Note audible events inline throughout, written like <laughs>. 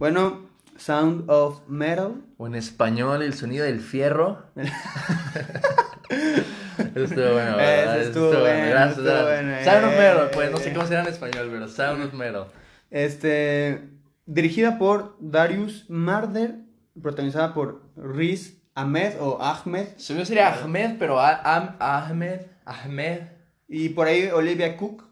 Bueno, Sound of Metal. O en español, el sonido del fierro. <laughs> Eso estuvo bueno, ¿verdad? Eso Eso estuvo bueno, Gracias, estuvo bueno, Sound of eh. Metal, pues no sé cómo será en español, pero Sound of Metal. Este, dirigida por Darius Marder, protagonizada por Riz Ahmed o Ahmed Según sería Ahmed, pero A- Ahmed, Ahmed. y por ahí Olivia Cook,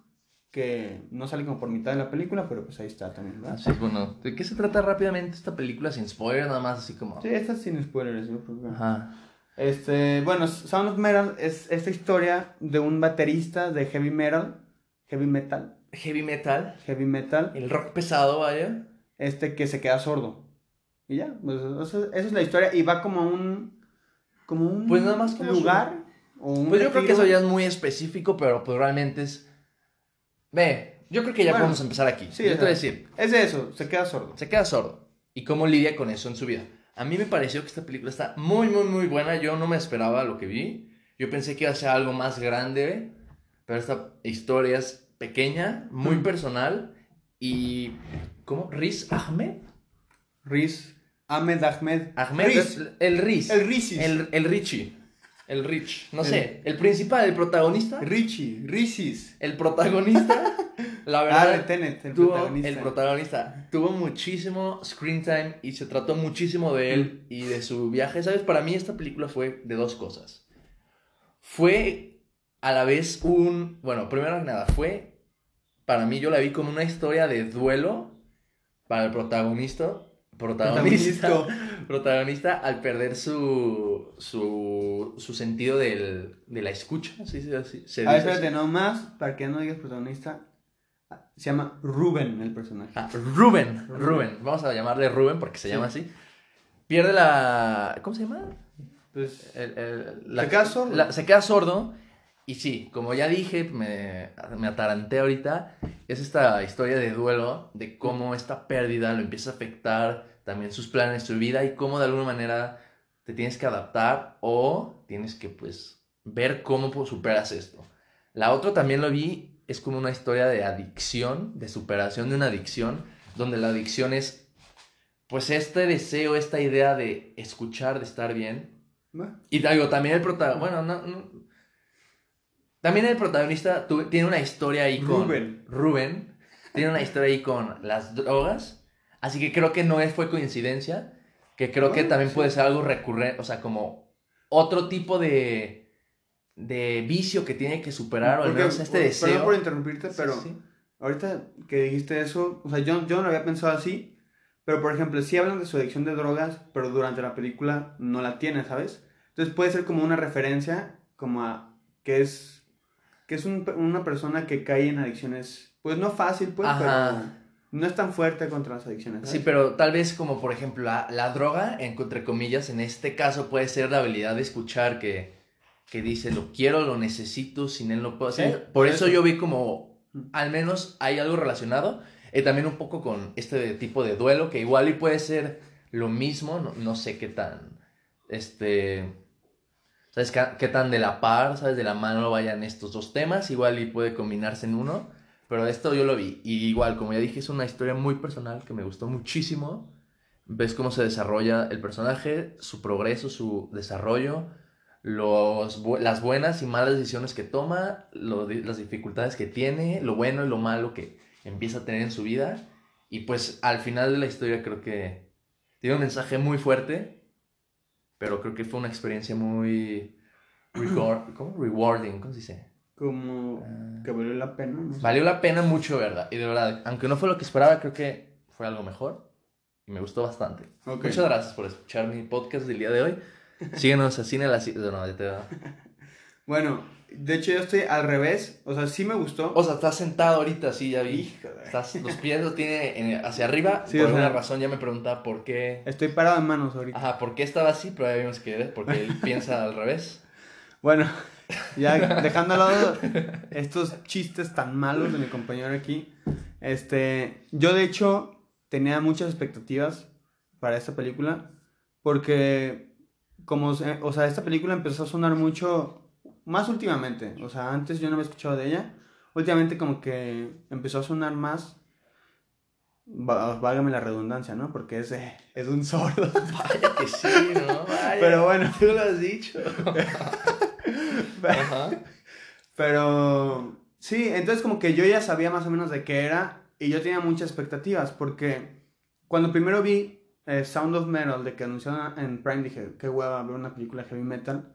que no sale como por mitad de la película, pero pues ahí está también, ¿verdad? Es, bueno. ¿De qué se trata rápidamente esta película sin spoiler? Nada más así como. Sí, esta es sin spoilers, yo creo que- Ajá. Este, bueno, Sound of Metal es esta historia de un baterista de heavy metal, heavy metal, Heavy metal. heavy metal, El rock pesado, vaya. este que se queda sordo. Y ya, pues eso, esa es la historia y va como a un como un Pues nada más como lugar o un Pues yo creo que eso ya es muy específico, pero pues realmente es. Ve, yo creo que ya Bueno, podemos empezar aquí. sí, yo te voy a decir, Es de eso, se queda sordo. se queda sordo. ¿Y cómo lidia con eso en su vida? A mí me pareció que esta película está muy, muy, muy buena. Yo no me esperaba lo que vi. Yo pensé que iba a ser algo más grande, pero esta historia es pequeña, muy Mm. personal y... ¿Cómo? ¿Riz Ahmed? Riz Ahmed Ahmed Ahmed, Riz. el Riz. El Rizis. El, el Richie. El Rich. No El- sé. El principal, el protagonista. Richie, Rizis. El protagonista, la Ah, verdad, de Tenet, el tuvo, protagonista. el protagonista tuvo muchísimo screen time y se trató muchísimo de él y de su viaje. ¿Sabes? Para mí esta película fue de dos cosas. Fue a la vez un, bueno, primero que nada, fue, para mí yo la vi como una historia de duelo para el protagonista. Protagonista, protagonista al perder su, su, su sentido del, de la escucha. ¿sí? ¿Sí? ¿Sí? Se A ver, espérate, no más, para que no digas protagonista. Se llama Ruben el personaje. Ah, Rubén, Rubén, vamos a llamarle Rubén porque se llama así. Pierde la. ¿Cómo se llama? Pues, El- el- la- Se queda sordo. la- se queda sordo. Y sí, como ya dije, me, me ataranté ahorita. Es esta historia de duelo, de cómo esta pérdida lo empieza a afectar también sus planes, su vida y cómo de alguna manera te tienes que adaptar o tienes que, pues, ver cómo superas esto. La otra también lo vi, es como una historia de adicción, de superación de una adicción, donde la adicción es, pues, este deseo, esta idea de escuchar, de estar bien. Y digo, también el protagonista, bueno, no, no- También el protagonista tiene una historia ahí con... Rubén. Rubén. Tiene una historia ahí con las drogas. Así que creo que no es- fue coincidencia. Que creo que también sí. puede ser algo recurrente. O sea, como otro tipo de... De vicio que tiene que superar. O al menos este deseo. Perdón por interrumpirte, Sí, pero sí. ahorita que dijiste eso, o sea, yo, yo no lo había pensado así, pero por ejemplo, sí hablan de su adicción de drogas, pero durante la película no la tiene, ¿sabes? Entonces puede ser como una referencia, como a que es, que es un- una persona que cae en adicciones, pues no fácil, pues, Ajá. pero no es tan fuerte contra las adicciones. Sí, pero tal vez como por ejemplo la, la droga, en- entre comillas, en este caso puede ser la habilidad de escuchar que, que dice lo quiero, lo necesito, sin él no puedo Sí, hacer. por por eso eso. yo vi como Mm. al menos hay algo relacionado. Y también un poco con este tipo de duelo, que igual y puede ser lo mismo, no, no sé qué tan, este, ¿sabes qué, tan de la par, sabes, de la mano vayan estos dos temas? Igual y puede combinarse en uno, pero esto yo lo vi. Y igual, como ya dije, es una historia muy personal que me gustó muchísimo. Ves cómo se desarrolla el personaje, su progreso, su desarrollo, los, las buenas y malas decisiones que toma, las dificultades que tiene, lo bueno y lo malo que empieza a tener en su vida. Y pues al final de la historia creo que tiene un mensaje muy fuerte, pero creo que fue una experiencia muy ¿cómo? rewarding, ¿cómo se dice? Como Ah, que valió la pena, no sé. Valió la pena mucho, ¿verdad? Y de verdad, aunque no fue lo que esperaba, creo que fue algo mejor. Y me gustó bastante. Muchas gracias por escuchar mi podcast del día de hoy. Síguenos a Cine la Ci- No, ya te Bueno, de hecho yo estoy al revés, o sea, sí me gustó. O sea, estás sentado ahorita, sí, ya vi. Híjole. Estás, los pies los tiene en- hacia arriba. Sí, por o sea- alguna razón ya me preguntaba por qué. Estoy parado en manos ahorita. Ajá, por qué estaba así, pero ya vimos que es porque él <laughs> piensa al revés. Bueno, ya <laughs> dejando al lado estos chistes tan malos de mi compañero aquí, este, yo de hecho tenía muchas expectativas para esta película porque como, se- o sea, esta película empezó a sonar mucho más últimamente, o sea, antes yo no había escuchado de ella, últimamente como que empezó a sonar más Válgame la redundancia, ¿no? Porque es, eh, es un sordo. <laughs> Vaya que sí, ¿no? Vaya. Pero bueno. Tú lo has dicho. <laughs> Ajá. Pero sí, entonces como que yo ya sabía más o menos de qué era y yo tenía muchas expectativas porque cuando primero vi eh, Sound of Metal de que anunciaron en Prime dije, qué hueva ver una película heavy metal.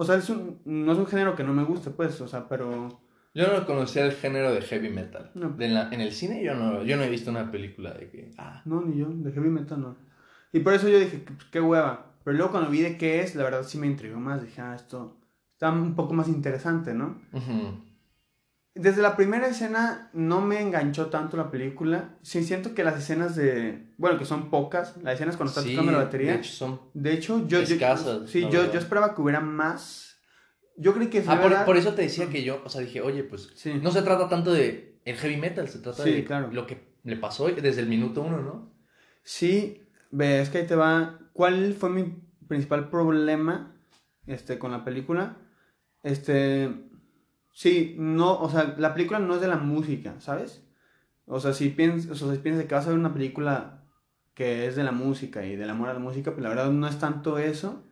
O sea, es un- no es un género que no me guste, pues, o sea, pero... Yo no conocía el género de heavy metal. No. De la- en el cine yo no, yo no he visto una película de que... Ah, No, ni yo, de heavy metal no. Y por eso yo dije, "Pues, qué hueva. Pero luego cuando vi de qué es, la verdad sí me intrigó más. Dije, ah, esto está un poco más interesante, ¿no? ujú. Desde la primera escena no me enganchó tanto la película. Sí, siento que las escenas de. Bueno, que son pocas. Las escenas cuando está Sí, tocando la batería. de hecho son... De hecho, yo. yo- Escasas, sí, yo, verdad. yo esperaba que hubiera más. Yo creí que. Ah, por eso te decía <clears throat> que yo, o sea, dije, oye, pues Sí. no se trata tanto de el heavy metal, se trata Sí, de claro. lo que le pasó desde el minuto uno, ¿no? Sí, ves que ahí te va. ¿Cuál fue mi principal problema este, con la película? Este. Sí, no, o sea, la película no es de la música, ¿sabes? O sea, si piensas, o sea, si piensas que vas a ver una película que es de la música y del amor a la música, pues la verdad no es tanto eso.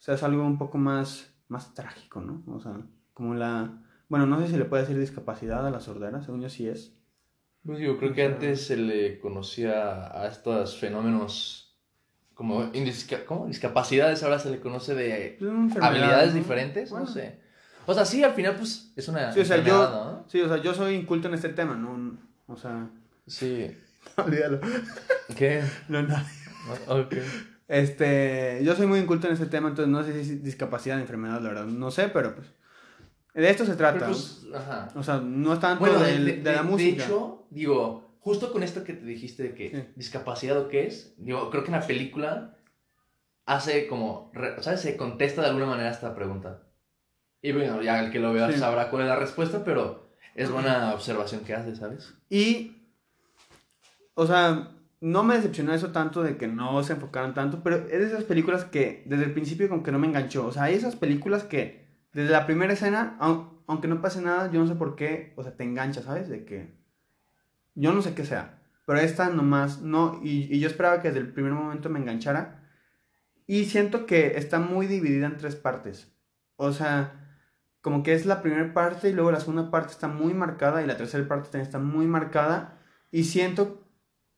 O sea, es algo un poco más, más trágico, ¿no? O sea, como la. Bueno, no sé si le puede decir discapacidad a la sordera, según yo sí es. Pues digo, creo que antes se le conocía a estos fenómenos como indisca- ¿cómo? discapacidades, ahora se le conoce de Es una enfermedad, habilidades ¿no? diferentes, Bueno. no sé. O sea, sí, al final pues es una Sí, o sea, yo- ¿no? Sí, o sea, yo soy inculto en este tema, ¿no? O sea. Sí. <laughs> Olvídalo. ¿Qué? No, no. Ok. Este, yo soy muy inculto en este tema, entonces no sé si es discapacidad, enfermedad, la verdad, no sé, pero pues de esto se trata. Pues, ajá. O sea, no es tanto Bueno, del- de, de, de- la de música. hecho, digo, justo con esto que te dijiste de que Sí. discapacidad o qué es, digo, creo que en la película hace como, re- ¿sabes? Se contesta de alguna manera esta pregunta. Y bueno, ya el que lo vea Sí. sabrá cuál es la respuesta, pero es buena observación que hace, ¿sabes? Y, o sea, no me decepcionó eso tanto de que no se enfocaran tanto, pero es de esas películas que desde el principio como que no me enganchó. O sea, hay esas películas que desde la primera escena, au- aunque no pase nada, yo no sé por qué, o sea, te engancha, ¿sabes? De que yo no sé qué sea, pero esta nomás no, y, y yo esperaba que desde el primer momento me enganchara. Y siento que está muy dividida en tres partes. O sea, como que es la primera parte y luego la segunda parte está muy marcada y la tercera parte también está muy marcada. Y siento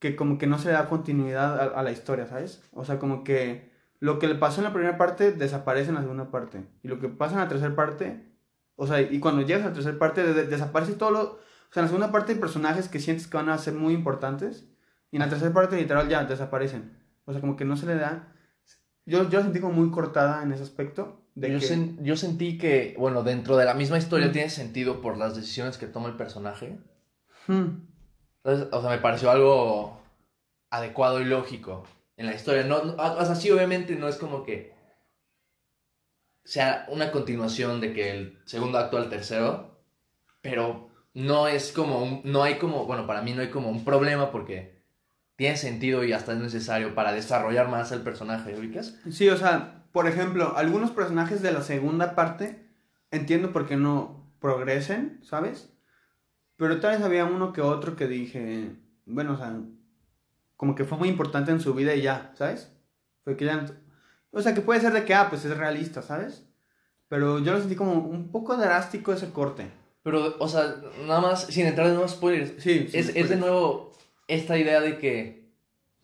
que como que no se le da continuidad a, a la historia, ¿sabes? O sea, como que lo que le pasó en la primera parte desaparece en la segunda parte. Y lo que pasa en la tercera parte, o sea, y cuando llegas a la tercera parte de- de- desaparece todo lo... O sea, en la segunda parte hay personajes que sientes que van a ser muy importantes. Y en la tercera parte literal ya desaparecen. O sea, como que no se le da... Yo, yo la sentí como muy cortada en ese aspecto. De Yo, que... sen- yo sentí que, bueno, dentro de la misma historia Mm. tiene sentido por las decisiones que toma el personaje. Hmm. Entonces, o sea, me pareció algo adecuado y lógico en la historia. No, no- o sea, sí, obviamente no es como que sea una continuación de que el segundo acto al tercero, pero no es como un, no hay como, bueno, para mí no hay como un problema porque tiene sentido y hasta es necesario para desarrollar más el personaje, ¿ubicas? Sí, o sea, por ejemplo, algunos personajes de la segunda parte entiendo por qué no progresen, ¿sabes? Pero tal vez había uno que otro que dije, bueno, o sea, como que fue muy importante en su vida y ya, ¿sabes? Fue que ya... O sea, que puede ser de que, ah, pues es realista, ¿sabes? Pero yo lo sentí como un poco drástico ese corte. Pero, o sea, nada más, sin entrar de nuevos spoilers, Sí, sí, es, es de nuevo esta idea de que,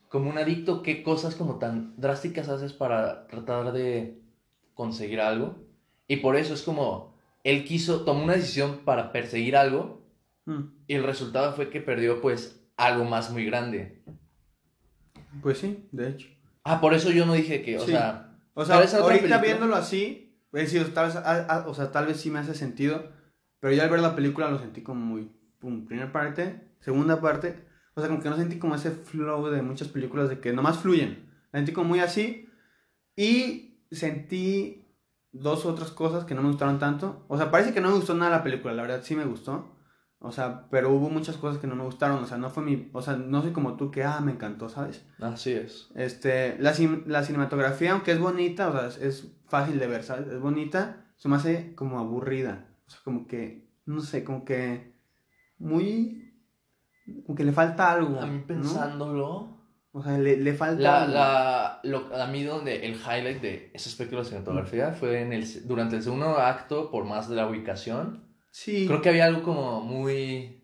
como un adicto, ¿qué cosas como tan drásticas haces para tratar de conseguir algo? Y por eso es como, él quiso, tomó una decisión para perseguir algo Mm, y el resultado fue que perdió pues algo más muy grande. Pues sí, de hecho. Ah, por eso yo no dije que, o Sí. sea, O sea, ahorita película. viéndolo así, pues sí, tal vez, ah, ah, o sea, tal vez sí me hace sentido, pero ya al ver la película lo sentí como muy, pum, primera parte, segunda parte, o sea, como que no sentí como ese flow de muchas películas de que nomás fluyen, la sentí como muy así, y sentí dos otras cosas que no me gustaron tanto, o sea, parece que no me gustó nada la película, la verdad sí me gustó, o sea, pero hubo muchas cosas que no me gustaron, o sea, no fue mi, o sea, no soy como tú que, ah, me encantó, ¿sabes? así es. Este, la, la cinematografía, aunque es bonita, o sea, es, es fácil de ver, ¿sabes? Es bonita, se me hace como aburrida. O sea, como que, no sé, como que muy... como que le falta algo. A mí ¿no? pensándolo. O sea, le, le falta La, algo. la, lo- a mí donde el highlight de ese aspecto de la cinematografía fue en el, durante el segundo acto, por más de la ubicación. Sí. Creo que había algo como muy...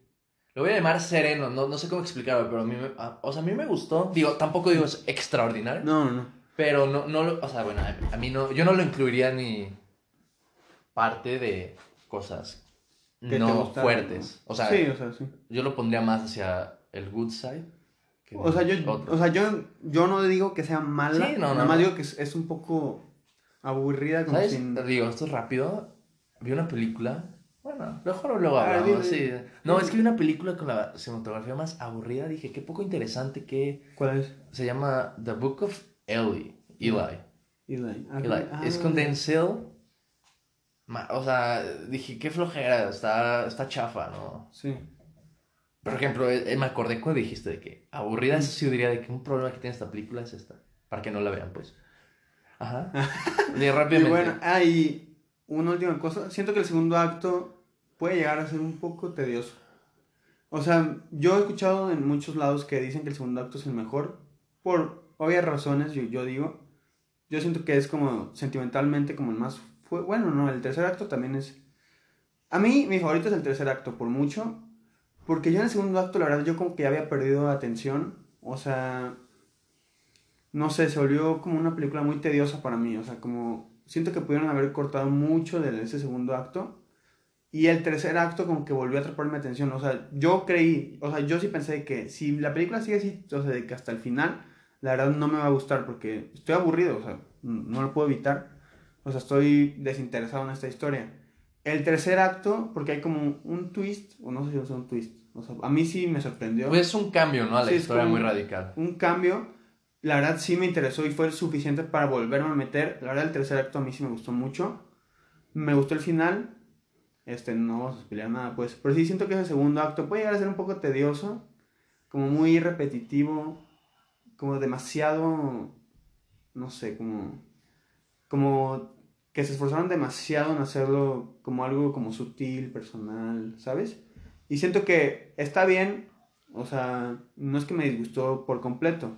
Lo voy a llamar sereno, no, no sé cómo explicarlo, pero a mí, me, a- o sea, a mí me gustó. Digo, tampoco digo es extraordinario, No, no, no. pero no, no lo, o sea, bueno, a, mí no, yo no lo incluiría ni parte de cosas no fuertes. O sea, sí, o sea, sí. yo lo pondría más hacia el good side. que O sea, yo, otro. o sea, yo, yo no digo que sea mala. Sí, no, nada no, más no. digo que es, es un poco aburrida. Como ¿Sabes? sin... Digo, esto es rápido. Vi una película. Bueno, mejor luego hablamos. dime. sí. No, es que vi una película con la cinematografía más aburrida. Dije, qué poco interesante que ¿Cuál es? se llama The Book of Eli. Eli. Eli. Ah, Eli. ah, Es con Denzel. O sea, dije, qué flojera. Está, está chafa, ¿no? Sí. Por ejemplo, eh, me acordé cuando dijiste de que aburrida, eso sí diría de que un problema que tiene esta película es esta. Para que no la vean, pues. Ajá. Y <laughs> Y rápidamente. bueno, ah, y una última cosa. Siento que el segundo acto puede llegar a ser un poco tedioso. O sea, yo he escuchado en muchos lados que dicen que el segundo acto es el mejor. Por obvias razones, yo, yo digo. Yo siento que es como sentimentalmente como el más... Bueno, no, el tercer acto también es... A mí, mi favorito es el tercer acto, por mucho. Porque yo en el segundo acto, la verdad, yo como que ya había perdido atención. O sea, no sé, se volvió como una película muy tediosa para mí. O sea, como siento que pudieron haber cortado mucho de ese segundo acto. Y el tercer acto como que volvió a atraparme mi atención. O sea, yo creí, o sea, yo sí pensé que si la película sigue así, o sea, de que hasta el final, la verdad no me va a gustar porque estoy aburrido, o sea, no lo puedo evitar. O sea, estoy desinteresado en esta historia. El tercer acto, porque hay como un twist, o no sé si es un twist. O sea, a mí sí me sorprendió. Pues es un cambio, ¿no? A la Sí, historia muy radical. un cambio. La verdad sí me interesó y fue suficiente para volverme a meter. La verdad el tercer acto a mí sí me gustó mucho. Me gustó el final. Este, no vamos a spoilear nada, pues. Pero sí siento que ese segundo acto puede llegar a ser un poco tedioso. Como muy repetitivo. Como demasiado. No sé, como. Como que se esforzaron demasiado en hacerlo como algo como sutil, personal, ¿sabes? Y siento que está bien, o sea, no es que me disgustó por completo,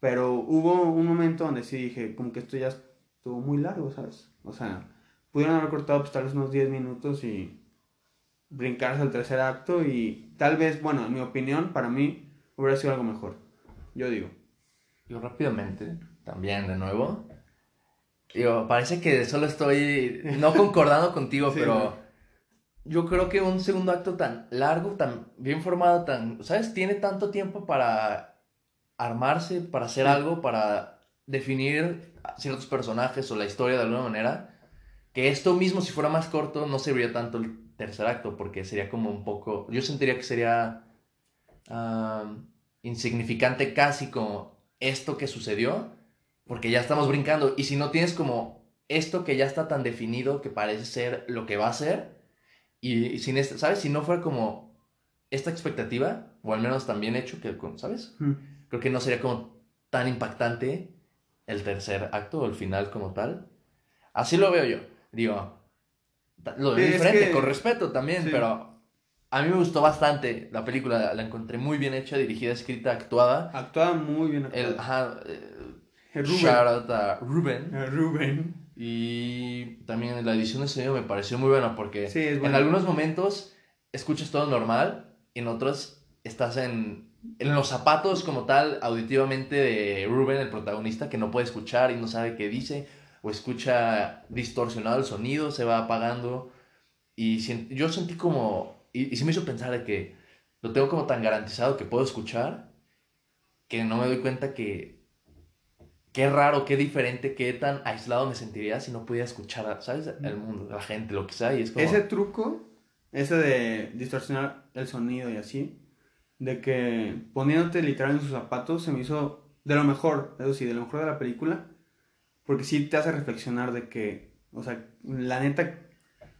pero hubo un momento donde sí dije, como que esto ya estuvo muy largo, ¿sabes? O sea, pudieron haber cortado pues tal vez unos 10 minutos y brincarse al tercer acto y tal vez, bueno, en mi opinión, para mí, hubiera sido algo mejor. Yo digo. Yo rápidamente, también de nuevo. Digo, parece que solo estoy no concordando contigo, Sí, pero yo creo que un segundo acto tan largo, tan bien formado, tan, ¿sabes? Tiene tanto tiempo para armarse, para hacer Sí. algo, para definir ciertos personajes o la historia de alguna manera, que esto mismo si fuera más corto no serviría tanto el tercer acto, porque sería como un poco, yo sentiría que sería ah, insignificante casi como esto que sucedió, porque ya estamos brincando. Y si no tienes como esto que ya está tan definido que parece ser lo que va a ser, y sin este, ¿sabes? Si no fuera como esta expectativa, o al menos tan bien hecho, que, ¿sabes? Mm. Creo que no sería como tan impactante el tercer acto o el final como tal. Así lo veo yo. Digo, lo veo Sí, es diferente, que- con respeto también, sí. pero a mí me gustó bastante la película. La encontré muy bien hecha, dirigida, escrita, actuada. Actuaba muy bien. El, actuado. ajá, El shout out a Ruben. El Rubén. Y también la edición de sonido me pareció muy buena porque Sí, es en algunos momentos escuchas todo normal, en otros estás en, en los zapatos como tal, auditivamente de Ruben, el protagonista, que no puede escuchar y no sabe qué dice, o escucha distorsionado el sonido, se va apagando. Y yo sentí como, y, y sí me hizo pensar de que lo tengo como tan garantizado que puedo escuchar, que no me doy cuenta que qué raro, qué diferente, qué tan aislado me sentiría si no pudiera escuchar, ¿sabes? El mundo, la gente, lo que sea. Y es como... Ese truco, ese de distorsionar el sonido y así, de que poniéndote literal en sus zapatos, se me hizo de lo mejor, eso sí, de lo mejor de la película, porque sí te hace reflexionar de que, o sea, la neta,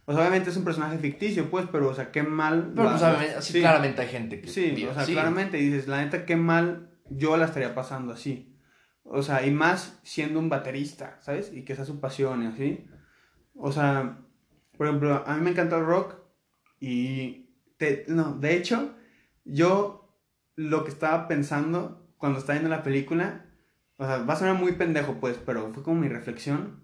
o sea, obviamente es un personaje ficticio, pues, pero, o sea, qué mal... Pero la- pues obviamente, sí, sí, claramente hay gente que... Sí, digo, o sea, sí. claramente dices, la neta, qué mal yo la estaría pasando así. O sea, y más siendo un baterista, ¿sabes? Y que sea su pasión y así. O sea, por ejemplo, a mí me encanta el rock y... te- no, de hecho, yo lo que estaba pensando cuando estaba viendo la película. O sea, va a sonar muy pendejo, pues, pero fue como mi reflexión.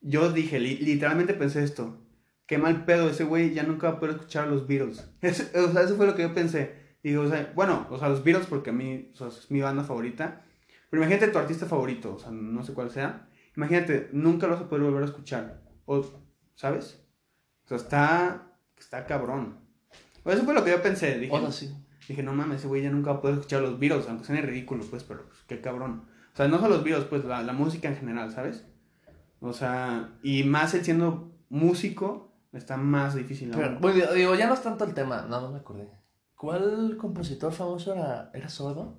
Yo dije, li- literalmente pensé esto. Qué mal pedo, ese güey ya nunca va a poder escuchar a los Beatles. <laughs> Eso, o sea, eso fue lo que yo pensé. Digo, o sea, bueno, o sea, los Beatles porque a mí o sea, es mi banda favorita. Pero imagínate tu artista favorito, o sea, no sé cuál sea. Imagínate, nunca lo vas a poder volver a escuchar. O, ¿sabes? O sea, está, está cabrón. O eso fue lo que yo pensé. Dije, sí. dije no mames, ese güey ya nunca va a poder escuchar los Beatles, aunque suene ridículo, pues, pero pues, qué cabrón. O sea, no solo los Beatles, pues, la, la música en general, ¿sabes? O sea, y más él siendo músico, está más difícil. Pero, bueno, digo, ya no es tanto el tema, nada más me acordé. ¿Cuál compositor famoso era, era sordo?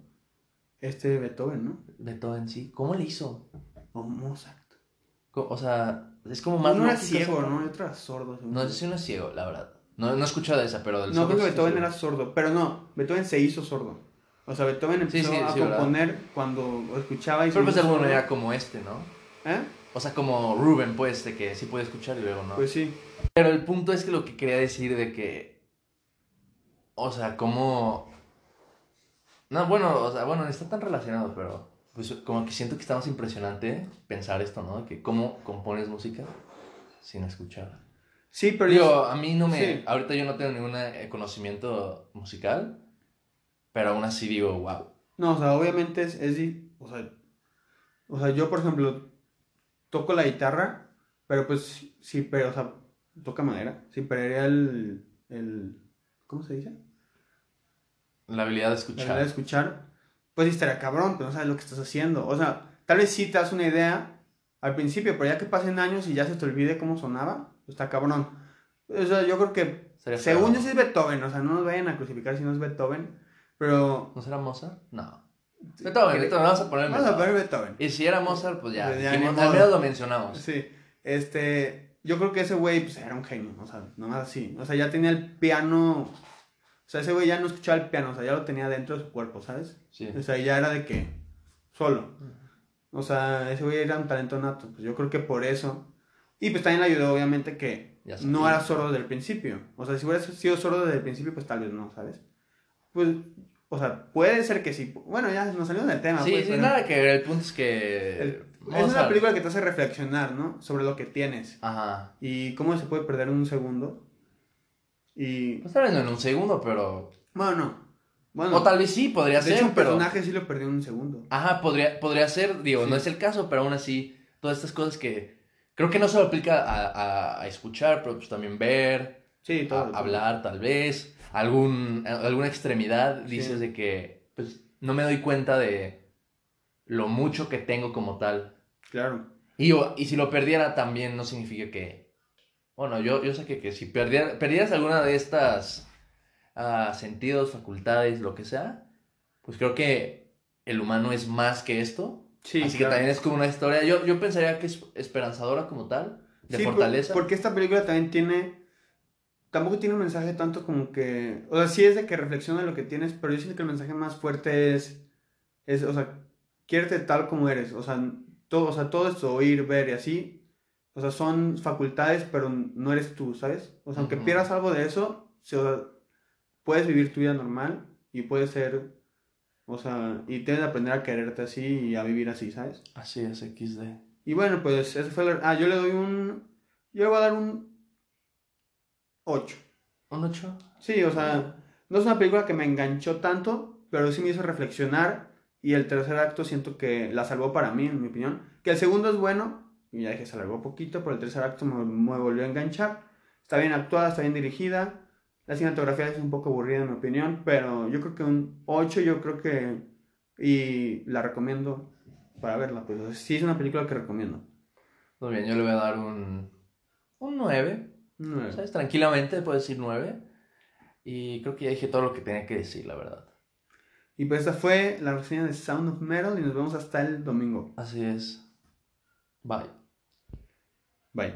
Este Beethoven, ¿no? Beethoven, sí. ¿Cómo le hizo? O Mozart. O sea, es como más Uno era ciego, ¿no? Y otro era sordo. No, yo. ese sí no es ciego, la verdad. No, no he escuchado de esa, pero del No, creo que Beethoven era sordo, pero no, Beethoven se hizo sordo. O sea, Beethoven empezó sí, a sí, ¿verdad? componer cuando escuchaba y se Pero pues alguno era como este, ¿no? ¿Eh? O sea, como Ruben, pues, de que sí puede escuchar y luego no. Pues sí. Pero el punto es que lo que quería decir de que. O sea, como. No, bueno, o sea, bueno, está tan relacionado, pero. Pues como que siento que está más impresionante pensar esto, ¿no? Que cómo compones música sin escuchar. Sí, pero Digo, yo- a mí no me. sí. Ahorita yo no tengo ningún eh, conocimiento musical, pero aún así digo, wow. No, o sea, obviamente es, es o sea, o sea, yo por ejemplo toco la guitarra, pero pues sí, pero, o sea, toca madera, sí, pero el, el, ¿cómo se dice? La habilidad de La escuchar. habilidad de escuchar, pues sí estaría cabrón, pero no sabes lo que estás haciendo, o sea, tal vez sí te das una idea al principio, pero ya que pasen años y ya se te olvide cómo sonaba, pues está cabrón. O sea, yo creo que, Sería según feo. yo sí es Beethoven, o sea, no nos vayan a crucificar si no es Beethoven, pero... ¿No será Mozart? No. Beethoven, Beethoven, vamos a poner Vamos a Beethoven. poner Beethoven. Y si era Mozart, pues ya, Pues ya, al menos lo mencionamos. Sí, este, yo creo que ese güey, pues, era un genio, o sea, nomás así, o sea, ya tenía el piano, sea, ese güey ya no escuchaba el piano, o sea, ya lo tenía dentro de su cuerpo, ¿sabes? Sí. O sea, ya era de que, solo, o sea, ese güey era un talento nato, pues yo creo que por eso, y pues también le ayudó, obviamente, que no era sordo desde el principio, o sea, si hubiera sido sordo desde el principio, pues tal vez no, ¿sabes? Pues, o sea, puede ser que sí, bueno, ya nos salimos del tema, Sí, pues, sí, pero- nada que ver. El punto es que. el- es una película que te hace reflexionar, ¿no? Sobre lo que tienes. Ajá. y cómo se puede perder en un segundo. Y Pues tal vez no en un segundo, pero. bueno, no. Bueno, O tal vez sí, podría de ser, hecho, un pero. personaje sí lo perdió en un segundo. Ajá, podría, podría ser. Digo, Sí. no es el caso, pero aún así, todas estas cosas que. Creo que no solo aplica a, a- a escuchar, pero pues también ver, Sí, a- todo. hablar, tal vez. Algún, alguna extremidad, Sí. dices de que. Pues no me doy cuenta de lo mucho que tengo como tal. Claro. Y, y si lo perdiera también no significa que... Bueno, yo, yo sé que, si perdieras alguna de estas ah, sentidos, facultades, lo que sea, pues creo que el humano es más que esto. Sí, Así claro. que también es como una historia. Yo, yo pensaría que es esperanzadora como tal, de Sí, por- fortaleza. porque esta película también tiene. Tampoco tiene un mensaje tanto como que. O sea, sí es de que reflexiona lo que tienes, pero yo siento que el mensaje más fuerte es. es o sea, quiérete tal como eres. O sea, todo, o sea, todo esto, oír, ver y así. O sea, son facultades, pero no eres tú, ¿sabes? O sea, aunque Ujú. pierdas algo de eso, sea, puedes vivir tu vida normal y puedes ser. O sea, y tienes que aprender a quererte así y a vivir así, ¿sabes? Así es, XD. Y bueno, pues eso fue. la- Ah, yo le doy un. Yo le voy a dar un 8. ¿Un 8? Sí, o sea, no es una película que me enganchó tanto, pero sí me hizo reflexionar. Y el tercer acto siento que la salvó para mí, en mi opinión. Que el segundo es bueno, y ya dije, se alargó poquito, pero el tercer acto me, me volvió a enganchar. Está bien actuada, está bien dirigida. La cinematografía es un poco aburrida, en mi opinión, pero yo creo que un 8, yo creo que. Y la recomiendo para verla, pues sí es una película que recomiendo. Muy bien, yo le voy a dar un, un 9. Un nueve. ¿Sabes? Tranquilamente puedo decir 9. Y creo que ya dije todo lo que tenía que decir, la verdad. Y pues esta fue la reseña de Sound of Metal y nos vemos hasta el domingo. Así es. Bye. Bye.